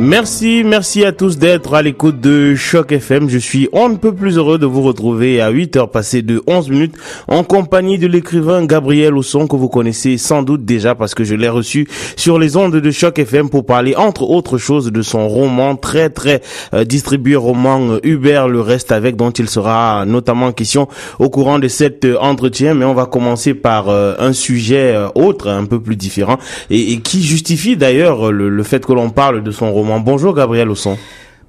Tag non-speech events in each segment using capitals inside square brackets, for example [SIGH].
Merci, merci à tous d'être à l'écoute de Choc FM. Je suis un peu plus heureux de vous retrouver à 8 heures passées de 11 minutes en compagnie de l'écrivain Gabriel Osson que vous connaissez sans doute déjà parce que je l'ai reçu sur les ondes de Choc FM pour parler entre autres choses de son roman très très euh, distribué roman euh, Hubert le reste avec dont il sera notamment question au courant de cet euh, entretien mais on va commencer par un sujet autre un peu plus différent et, qui justifie d'ailleurs le, le fait que l'on parle de son roman Bonjour Gabriel Osson.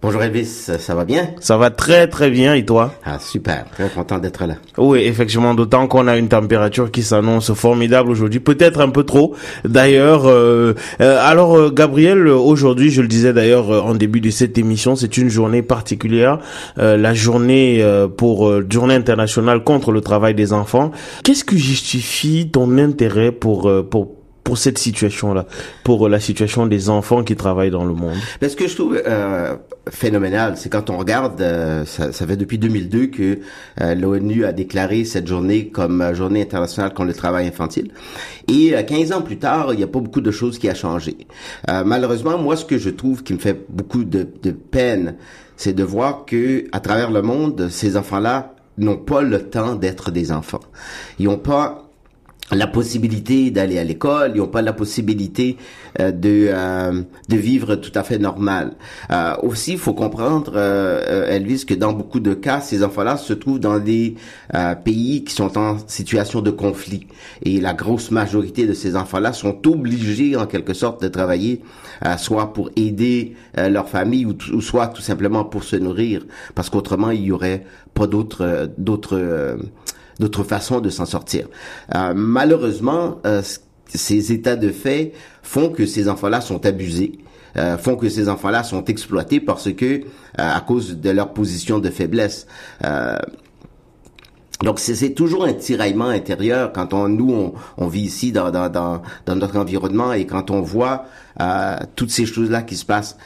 Bonjour Elvis, ça va bien? Ça va très très bien et toi? Ah super, très content d'être là. Oui, effectivement, d'autant qu'on a une température qui s'annonce formidable aujourd'hui, peut-être un peu trop. D'ailleurs, euh, euh, alors euh, Gabriel, aujourd'hui, je le disais d'ailleurs en début de cette émission, c'est une journée particulière, la journée pour journée internationale contre le travail des enfants. Qu'est-ce qui justifie ton intérêt pour pour pour cette situation-là, pour la situation des enfants qui travaillent dans le monde Ce que je trouve euh, phénoménal, c'est quand on regarde, euh, ça, ça, fait depuis 2002 que euh, l'ONU a déclaré cette journée comme journée internationale contre le travail infantile. Et 15 ans plus tard, il n'y a pas beaucoup de choses qui a changé. malheureusement, moi, ce que je trouve qui me fait beaucoup de, de peine, c'est de voir que à travers le monde, ces enfants-là n'ont pas le temps d'être des enfants. Ils n'ont pas la possibilité d'aller à l'école, ils n'ont pas la possibilité euh, de euh, de vivre tout à fait normal. Euh, aussi, il faut comprendre, Elvis, que dans beaucoup de cas, ces enfants-là se trouvent dans des pays qui sont en situation de conflit, et la grosse majorité de ces enfants-là sont obligés, en quelque sorte, de travailler, soit pour aider leur famille ou, ou, soit tout simplement pour se nourrir, parce qu'autrement, il y aurait pas d'autres d'autres d'autres façons de s'en sortir. Euh, malheureusement, euh, ces états de fait font que ces enfants-là sont abusés. Euh, font que ces enfants-là sont exploités parce que à cause de leur position de faiblesse. donc c'est toujours un tiraillement intérieur quand on nous on, vit ici dans, dans, notre environnement et quand on voit toutes ces choses là qui se passent.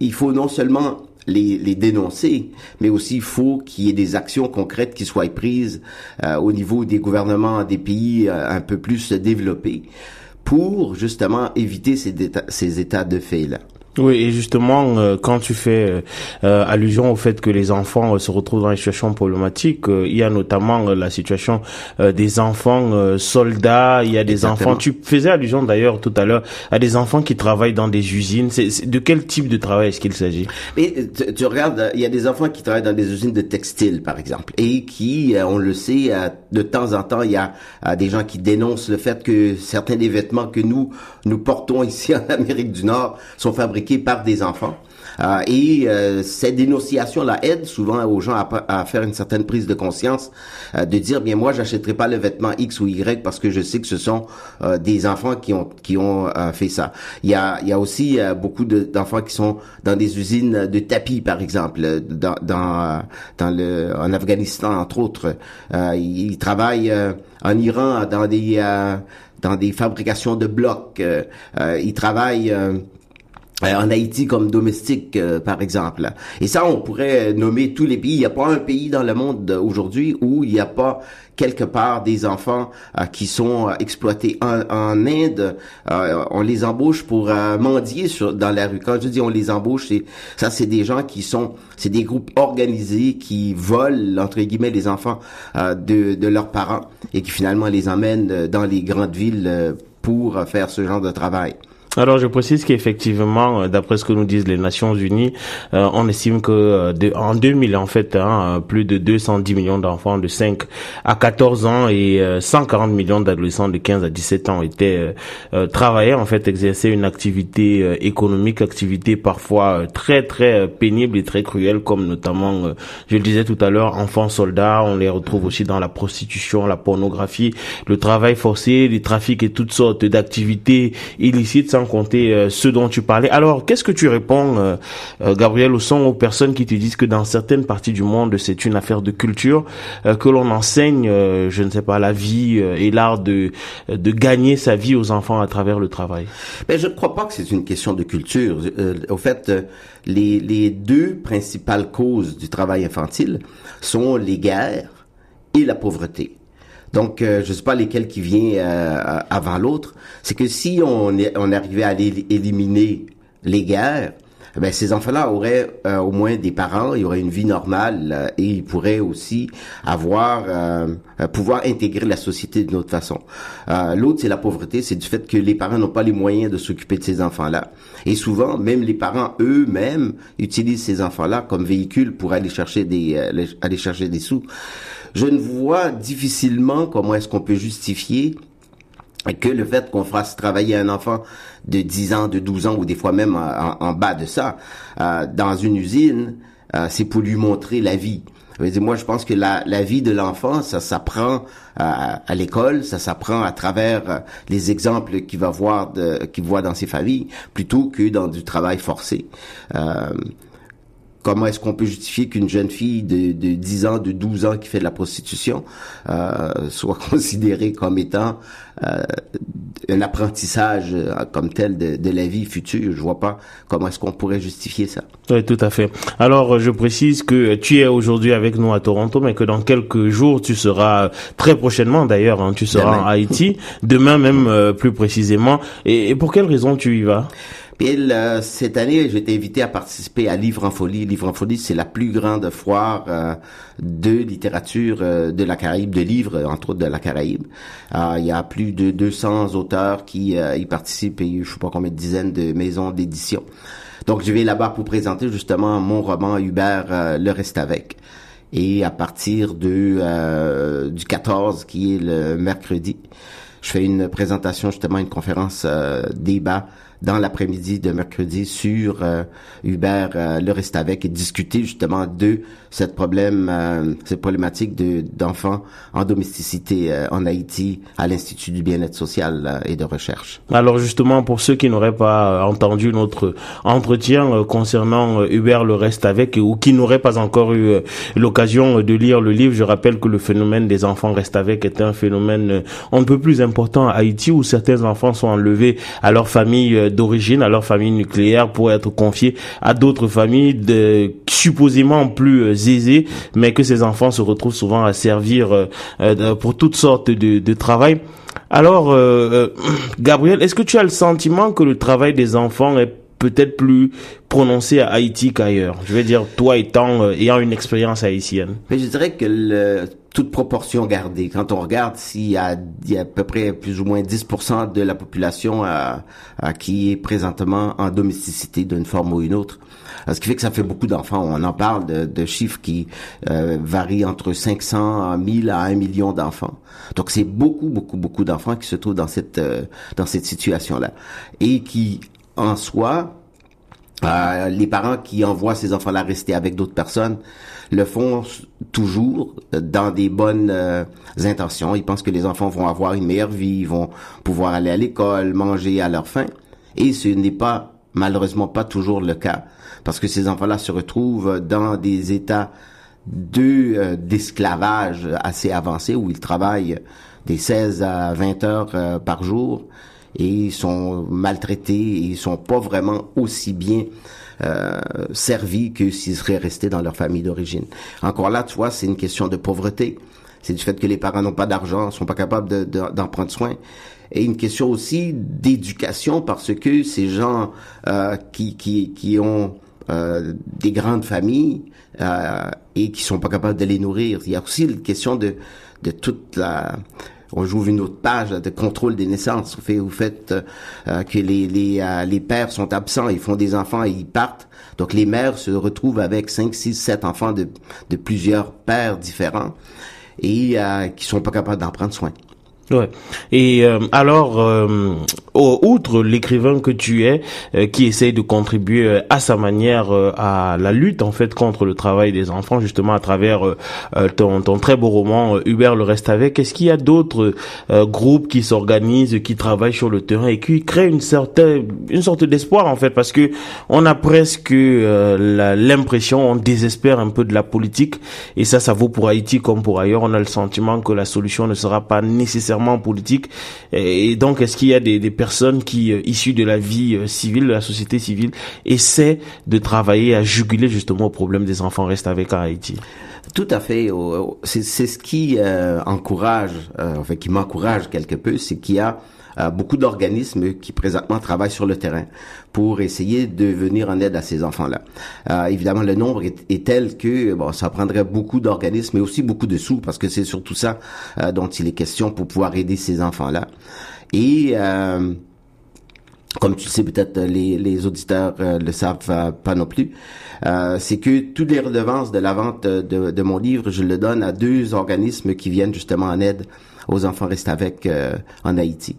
Il faut non seulement les, dénoncer, mais aussi il faut qu'il y ait des actions concrètes qui soient prises euh, au niveau des gouvernements des pays euh, un peu plus développés pour justement éviter ces, ces états de fait-là. Oui, et justement, euh, quand tu fais euh, euh, allusion au fait que les enfants se retrouvent dans une situation problématique, il y a notamment la situation des enfants soldats, il y a des enfants, tu faisais allusion d'ailleurs tout à l'heure à des enfants qui travaillent dans des usines. C'est, de quel type de travail est-ce qu'il s'agit? Mais tu, regardes, il y a des enfants qui travaillent dans des usines de textile, par exemple, et qui, on le sait, de temps en temps, il y a des gens qui dénoncent le fait que certains des vêtements que nous, nous portons [LAUGHS] ici en Amérique du Nord sont fabriqués par des enfants. Euh, et euh, cette dénonciation-là aide souvent aux gens à, faire une certaine prise de conscience, euh, de dire bien moi j'achèterai pas le vêtement X ou Y parce que je sais que ce sont des enfants qui ont qui ont fait ça. Il y a il y a aussi beaucoup d'enfants qui sont dans des usines de tapis par exemple dans dans, le en Afghanistan entre autres. ils travaillent en Iran dans des dans des fabrications de blocs. ils travaillent en Haïti comme domestique, euh, par exemple. Et ça, on pourrait nommer tous les pays. Il n'y a pas un pays dans le monde aujourd'hui où il n'y a pas quelque part des enfants euh, qui sont exploités. En, en Inde, on les embauche pour mendier sur, dans la rue. Quand je dis on les embauche, c'est ça, c'est des gens qui sont, c'est des groupes organisés qui volent entre guillemets les enfants de, de leurs parents et qui finalement les emmènent dans les grandes villes pour faire ce genre de travail. Alors je précise qu'effectivement, euh, d'après ce que nous disent les Nations Unies, euh, on estime que euh, de, en 2000 en fait, hein, plus de 210 millions d'enfants de 5 à 14 ans et 140 millions d'adolescents de 15 à 17 ans étaient travaillaient en fait, exerçaient une activité économique, activité parfois très très pénible et très cruelle, comme notamment, je le disais tout à l'heure, enfants soldats. On les retrouve aussi dans la prostitution, la pornographie, le travail forcé, les trafics et toutes sortes d'activités illicites compter euh, ce dont tu parlais. Alors, qu'est-ce que tu réponds, euh, euh, Gabriel, au son aux personnes qui te disent que dans certaines parties du monde, c'est une affaire de culture, que l'on enseigne, je ne sais pas, la vie et l'art de, de gagner sa vie aux enfants à travers le travail? Mais ben, je ne crois pas que c'est une question de culture. au fait, les, les deux principales causes du travail infantile sont les guerres et la pauvreté. Donc, je je sais pas lesquels qui vient avant l'autre. C'est que si on, on arrivait à éliminer les guerres, eh ben, ces enfants-là auraient euh, au moins des parents, ils auraient une vie normale euh, et ils pourraient aussi avoir euh, pouvoir intégrer la société d'une autre façon. L'autre, c'est la pauvreté, c'est du fait que les parents n'ont pas les moyens de s'occuper de ces enfants-là. Et souvent, même les parents eux-mêmes utilisent ces enfants-là comme véhicule pour aller chercher des aller chercher des sous. Je ne vois difficilement comment est-ce qu'on peut justifier que le fait qu'on fasse travailler un enfant de 10 ans, de 12 ans ou des fois même en, bas de ça euh, dans une usine, euh, c'est pour lui montrer la vie. Moi, je pense que la, la vie de l'enfant, ça s'apprend à, à l'école, ça s'apprend à travers euh, les exemples qu'il va voir, qu'il voit dans ses familles, plutôt que dans du travail forcé. Euh, comment est-ce qu'on peut justifier qu'une jeune fille de, de 10 ans, de 12 ans qui fait de la prostitution euh, soit [LAUGHS] considérée comme étant euh, un apprentissage euh, comme tel de, de, la vie future? Je vois pas comment est-ce qu'on pourrait justifier ça. Oui, tout à fait. Alors, je précise que tu es aujourd'hui avec nous à Toronto, mais que dans quelques jours, tu seras très prochainement d'ailleurs, hein, tu seras en Haïti, demain même euh, plus précisément. Et, et pour quelle raison tu y vas? Euh, cette année, j'ai été invité à participer à Livre en folie. Livre en folie, c'est la plus grande foire euh, de littérature euh, de la Caraïbe, de livres, entre autres de la Caraïbe. il y a plus de 200 auteurs qui y participent et je sais pas combien de dizaines de maisons d'édition. Donc, je vais là-bas pour présenter justement mon roman Hubert Le Reste Avec. Et à partir de du 14, qui est le mercredi, je fais une présentation, justement, une conférence débat dans l'après-midi de mercredi sur euh, Hubert euh, le reste avec et discuter justement de cette problème, euh, cette problématique de d'enfants en domesticité euh, en Haïti à l'Institut du bien-être social et de recherche. Alors justement pour ceux qui n'auraient pas entendu notre entretien concernant Hubert le reste avec ou qui n'auraient pas encore eu l'occasion de lire le livre, je rappelle que le phénomène des enfants reste avec est un phénomène un peu plus important à Haïti où certains enfants sont enlevés à leur famille d'origine, à leur famille nucléaire pour être confiés à d'autres familles de, supposément plus euh, aisées, mais que ces enfants se retrouvent souvent à servir euh, euh, pour toutes sortes de, de travail. Alors, [CLEARS THROAT] Gabriel, est-ce que tu as le sentiment que le travail des enfants est peut-être plus prononcé à Haïti qu'ailleurs? Je veux dire, toi étant ayant une expérience haïtienne. Mais je dirais que toute proportion gardée. Quand on regarde s'il y a, y a à peu près plus ou moins 10% de la population à, à qui est présentement en domesticité d'une forme ou une autre, ce qui fait que ça fait beaucoup d'enfants. On en parle de, de chiffres qui euh, varient entre 500 à 1000 à 1 million d'enfants. Donc c'est beaucoup, beaucoup, beaucoup d'enfants qui se trouvent dans cette euh, dans cette situation-là et qui en soi euh, les parents qui envoient ces enfants-là rester avec d'autres personnes le font toujours dans des bonnes euh, intentions. Ils pensent que les enfants vont avoir une meilleure vie, ils vont pouvoir aller à l'école, manger à leur faim. Et ce n'est pas, malheureusement, pas toujours le cas. Parce que ces enfants-là se retrouvent dans des états de euh, d'esclavage assez avancés où ils travaillent des 16 à 20 heures euh, par jour et ils sont maltraités et ils sont pas vraiment aussi bien euh, servis que s'ils seraient restés dans leur famille d'origine. Encore là, tu vois, c'est une question de pauvreté. C'est du fait que les parents n'ont pas d'argent, sont pas capables d'en prendre soin. Et une question aussi d'éducation parce que ces gens euh, qui, qui, qui ont euh, des grandes familles euh, et qui sont pas capables de les nourrir. Il y a aussi une question de, de toute la on joue une autre page de contrôle des naissances. Vous faites, vous faites euh, que les, les, euh, les pères sont absents, ils font des enfants et ils partent. Donc les mères se retrouvent avec 5, 6, 7 enfants de, de plusieurs pères différents et euh, qui sont pas capables d'en prendre soin. Ouais. Et euh, alors, euh, outre l'écrivain que tu es, euh, qui essaye de contribuer à sa manière à la lutte en fait contre le travail des enfants, justement à travers ton, ton, très beau roman Hubert le reste avec, est-ce qu'il y a d'autres groupes qui s'organisent, qui travaillent sur le terrain et qui créent une certaine, une sorte d'espoir en fait, parce que on a presque l'impression, on désespère un peu de la politique, et ça, ça vaut pour Haïti comme pour ailleurs. On a le sentiment que la solution ne sera pas nécessairement politique. Et donc, est-ce qu'il y a des, des personnes qui, euh, issues de la vie euh, civile, de la société civile, essaient de travailler à juguler justement au problème des enfants? Restent avec Haïti Tout à fait. C'est ce qui euh, encourage, euh, enfin qui m'encourage quelque peu, c'est qu'il y a euh, beaucoup d'organismes qui présentement travaillent sur le terrain pour essayer de venir en aide à ces enfants-là. Évidemment, le nombre est, tel que bon, ça prendrait beaucoup d'organismes, mais aussi beaucoup de sous, parce que c'est surtout ça dont il est question pour pouvoir aider ces enfants-là. Et comme tu le sais peut-être les, les auditeurs euh, le savent euh, pas non plus, euh, c'est que toutes les redevances de la vente de, de, mon livre, je le donne à deux organismes qui viennent justement en aide aux enfants restés avec en Haïti.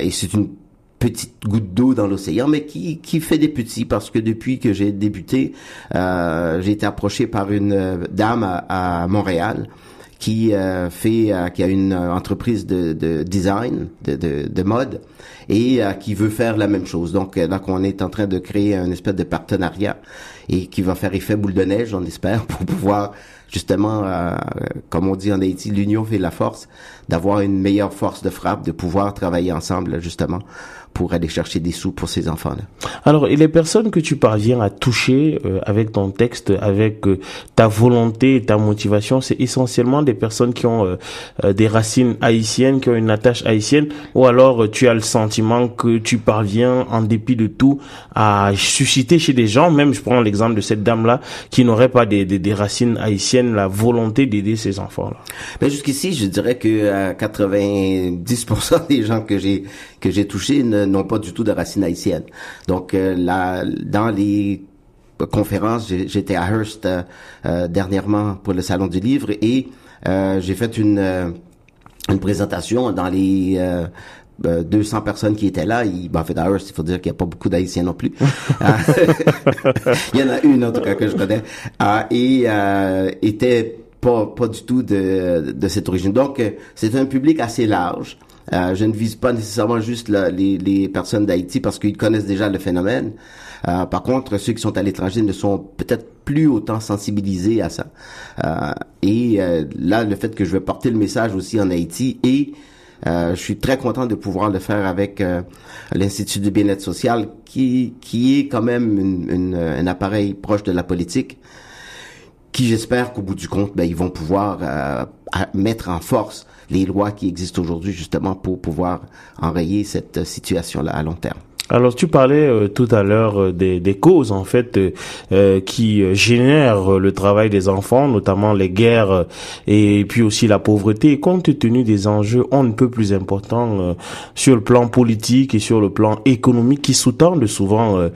et c'est une petite goutte d'eau dans l'océan, mais qui, qui fait des petits parce que depuis que j'ai débuté, j'ai été approché par une dame à, à Montréal qui euh, fait, euh, qui a une euh, entreprise de, de design, de, de, de, mode, et qui veut faire la même chose. Donc là, qu'on est en train de créer un espèce de partenariat et qui va faire effet boule de neige, on espère, [LAUGHS] pour pouvoir justement, comme on dit en Haïti, l'union fait la force, d'avoir une meilleure force de frappe, de pouvoir travailler ensemble justement pour aller chercher des sous pour ces enfants-là. Alors, et les personnes que tu parviens à toucher euh, avec ton texte, avec euh, ta volonté et ta motivation, c'est essentiellement des personnes qui ont euh, des racines haïtiennes, qui ont une attache haïtienne, ou alors tu as le sentiment que tu parviens, en dépit de tout, à susciter chez des gens, même je prends l'exemple de cette dame-là, qui n'aurait pas des, des, des, racines haïtiennes, la volonté d'aider ces enfants-là. Mais jusqu'ici, je dirais que 90% des gens que j'ai que j'ai touchés n'ont pas du tout de racines haïtiennes. Donc euh, là, dans les conférences, j'étais à Hearst euh, euh, dernièrement pour le salon du livre et j'ai fait une une présentation dans les 200 personnes qui étaient là, il, ben, en fait, à Hearst, il faut dire qu'il n'y a pas beaucoup d'Haïtiens non plus. [LAUGHS] [LAUGHS] il y en a une, en tout cas, que je connais. et était pas, pas du tout de, de cette origine. Donc, c'est un public assez large. Euh, je ne vise pas nécessairement juste les, les, personnes d'Haïti parce qu'ils connaissent déjà le phénomène. Euh, par contre, ceux qui sont à l'étranger ne sont peut-être plus autant sensibilisés à ça. Euh, et là, le fait que je vais porter le message aussi en Haïti et je suis très content de pouvoir le faire avec l'Institut du bien-être social qui, qui est quand même une, une, un appareil proche de la politique qui j'espère qu'au bout du compte, ben, ils vont pouvoir mettre en force les lois qui existent aujourd'hui justement pour pouvoir enrayer cette situation-là à long terme. Alors tu parlais euh, tout à l'heure euh, des, des, causes en fait euh, qui génèrent le travail des enfants, notamment les guerres et puis aussi la pauvreté. compte tenu des enjeux on ne peut plus importants sur le plan politique et sur le plan économique qui sous-tendent souvent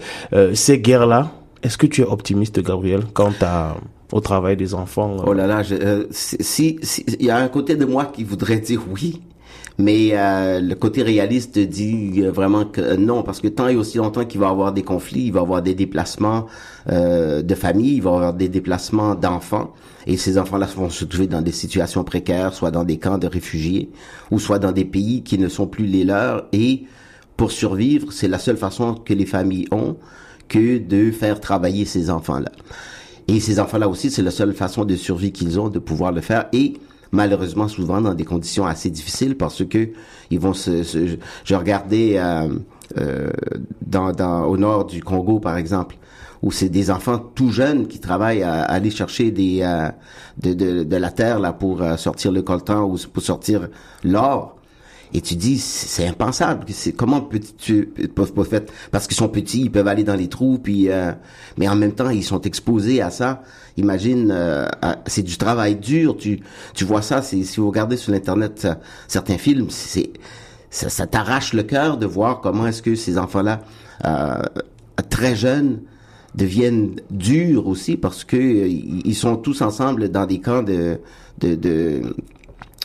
ces guerres-là, est-ce que tu es optimiste, Gabriel, quant à au travail des enfants. Euh. Oh là là, euh, si il y a un côté de moi qui voudrait dire oui, mais euh, le côté réaliste dit vraiment que non, parce que tant et aussi longtemps qu'il va y avoir des conflits, il va y avoir des déplacements de famille, il va y avoir des déplacements d'enfants, et ces enfants-là vont se trouver dans des situations précaires, soit dans des camps de réfugiés, ou soit dans des pays qui ne sont plus les leurs, et pour survivre, c'est la seule façon que les familles ont que de faire travailler ces enfants-là. Et ces enfants-là aussi, c'est la seule façon de survie qu'ils ont de pouvoir le faire. Et malheureusement, souvent dans des conditions assez difficiles parce que ils vont se. je regardais euh, euh, dans, dans, au nord du Congo, par exemple, où c'est des enfants tout jeunes qui travaillent à, aller chercher des euh, de, de, de, la terre là pour euh, sortir le coltan ou pour sortir l'or et tu dis, c'est impensable. C'est comment peux-tu parce qu'ils sont petits, ils peuvent aller dans les trous, puis euh, mais en même temps ils sont exposés à ça. Imagine, euh, c'est du travail dur. Tu tu vois ça, si vous regardez sur l'internet certains films, c'est ça, ça t'arrache le cœur de voir comment est-ce que ces enfants-là euh, très jeunes deviennent durs aussi parce que ils sont tous ensemble dans des camps de de de,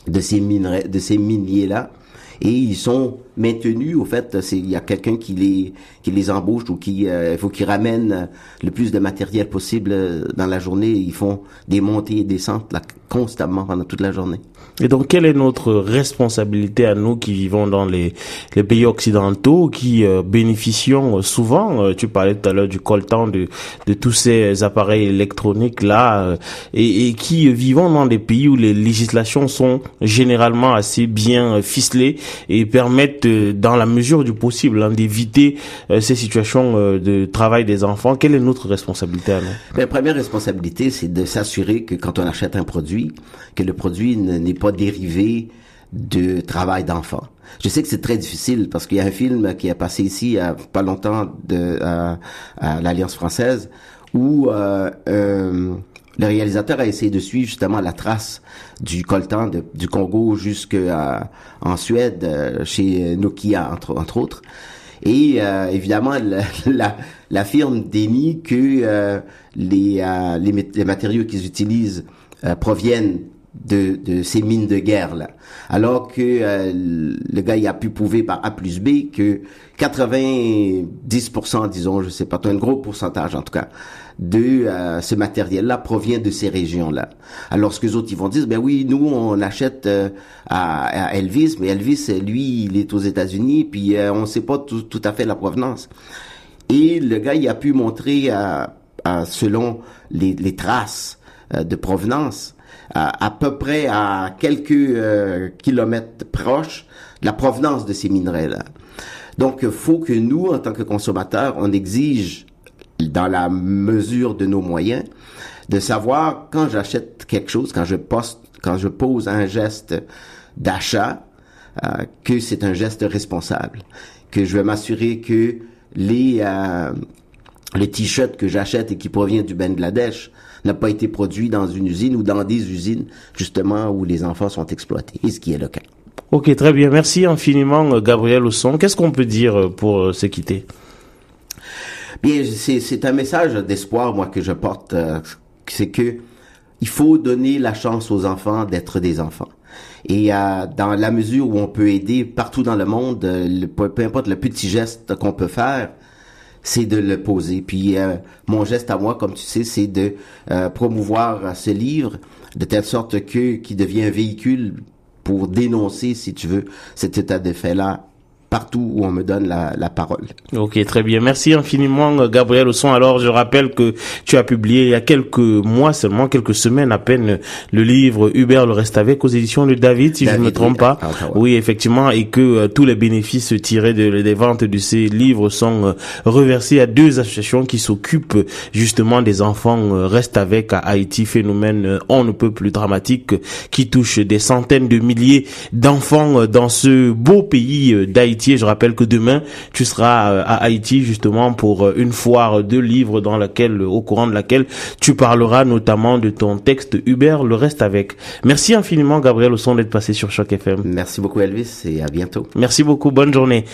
de ces minerais de ces miniers là et ils sont maintenus au fait c'est il y a quelqu'un qui les qui les embauche ou qui euh, faut qu'ils ramènent le plus de matériel possible euh, dans la journée. Ils font des montées et des descentes là constamment pendant toute la journée. Et donc, quelle est notre responsabilité à nous qui vivons dans les, les pays occidentaux, qui euh, bénéficions souvent, tu parlais tout à l'heure du coltan, de, de tous ces appareils électroniques là, et, et, qui vivons dans des pays où les législations sont généralement assez bien ficelées et permettent, dans la mesure du possible, hein, d'éviter ces situations de travail des enfants. Quelle est notre responsabilité à nous La ben, première responsabilité, c'est de s'assurer que quand on achète un produit, que le produit n'est pas dérivé de travail d'enfant. Je sais que c'est très difficile parce qu'il y a un film qui est passé ici il a pas longtemps de, à, l'Alliance française où euh, euh, le réalisateur a essayé de suivre justement la trace du coltan du Congo jusqu'en Suède euh, chez Nokia entre, autres. Et euh, évidemment, [LAUGHS] la, la, firme dénie que les, les, les, matériaux qu'ils utilisent proviennent de, de ces mines de guerre là. Alors que euh, le gars il a pu prouver par A plus B que 90%, disons, je sais pas, un gros pourcentage en tout cas, de euh, ce matériel-là provient de ces régions-là. Alors ce que les autres ils vont dire, ben oui, nous on achète euh, à, Elvis, mais Elvis lui il est aux États-Unis, puis on sait pas tout, tout, à fait la provenance. Et le gars il a pu montrer, selon les, les traces de provenance, à, peu près à quelques euh, kilomètres proches de la provenance de ces minerais-là. Donc, il faut que nous, en tant que consommateurs, on exige, dans la mesure de nos moyens, de savoir quand j'achète quelque chose, quand je poste, quand je pose un geste d'achat, euh, que c'est un geste responsable, que je vais m'assurer que les euh, les t-shirts que j'achète et qui proviennent du Bangladesh n'a pas été produit dans une usine ou dans des usines justement où les enfants sont exploités, et ce qui est le cas. Ok, très bien. Merci infiniment, Gabriel Osson. Qu'est-ce qu'on peut dire pour euh, se quitter? Bien, c'est un message d'espoir, moi, que je porte. Euh, c'est que il faut donner la chance aux enfants d'être des enfants. Et euh, dans la mesure où on peut aider partout dans le monde, peu importe le petit geste qu'on peut faire, c'est de le poser. Puis euh, mon geste à moi, comme tu sais, c'est de euh, promouvoir ce livre de telle sorte que qui devient un véhicule pour dénoncer, si tu veux, cet état de fait-là partout où on me donne la, la, parole. Ok, très bien. Merci infiniment, Gabriel Osson. Alors, je rappelle que tu as publié il y a quelques mois seulement, quelques semaines à peine, le livre Hubert le reste avec aux éditions de David, si je ne me trompe pas. Oui, effectivement, et que euh, tous les bénéfices tirés de, des ventes de ces livres sont euh, reversés à deux associations qui s'occupent justement des enfants euh, reste avec à Haïti, phénomène on ne peut plus dramatique qui touche des centaines de milliers d'enfants dans ce beau pays d'Haïti je rappelle que demain, tu seras euh, à Haïti justement pour euh, une foire de livres dans laquelle, au courant de laquelle tu parleras notamment de ton texte Hubert, le reste avec. Merci infiniment Gabriel au son d'être passé sur Choc FM. Merci beaucoup Elvis et à bientôt. Merci beaucoup, bonne journée.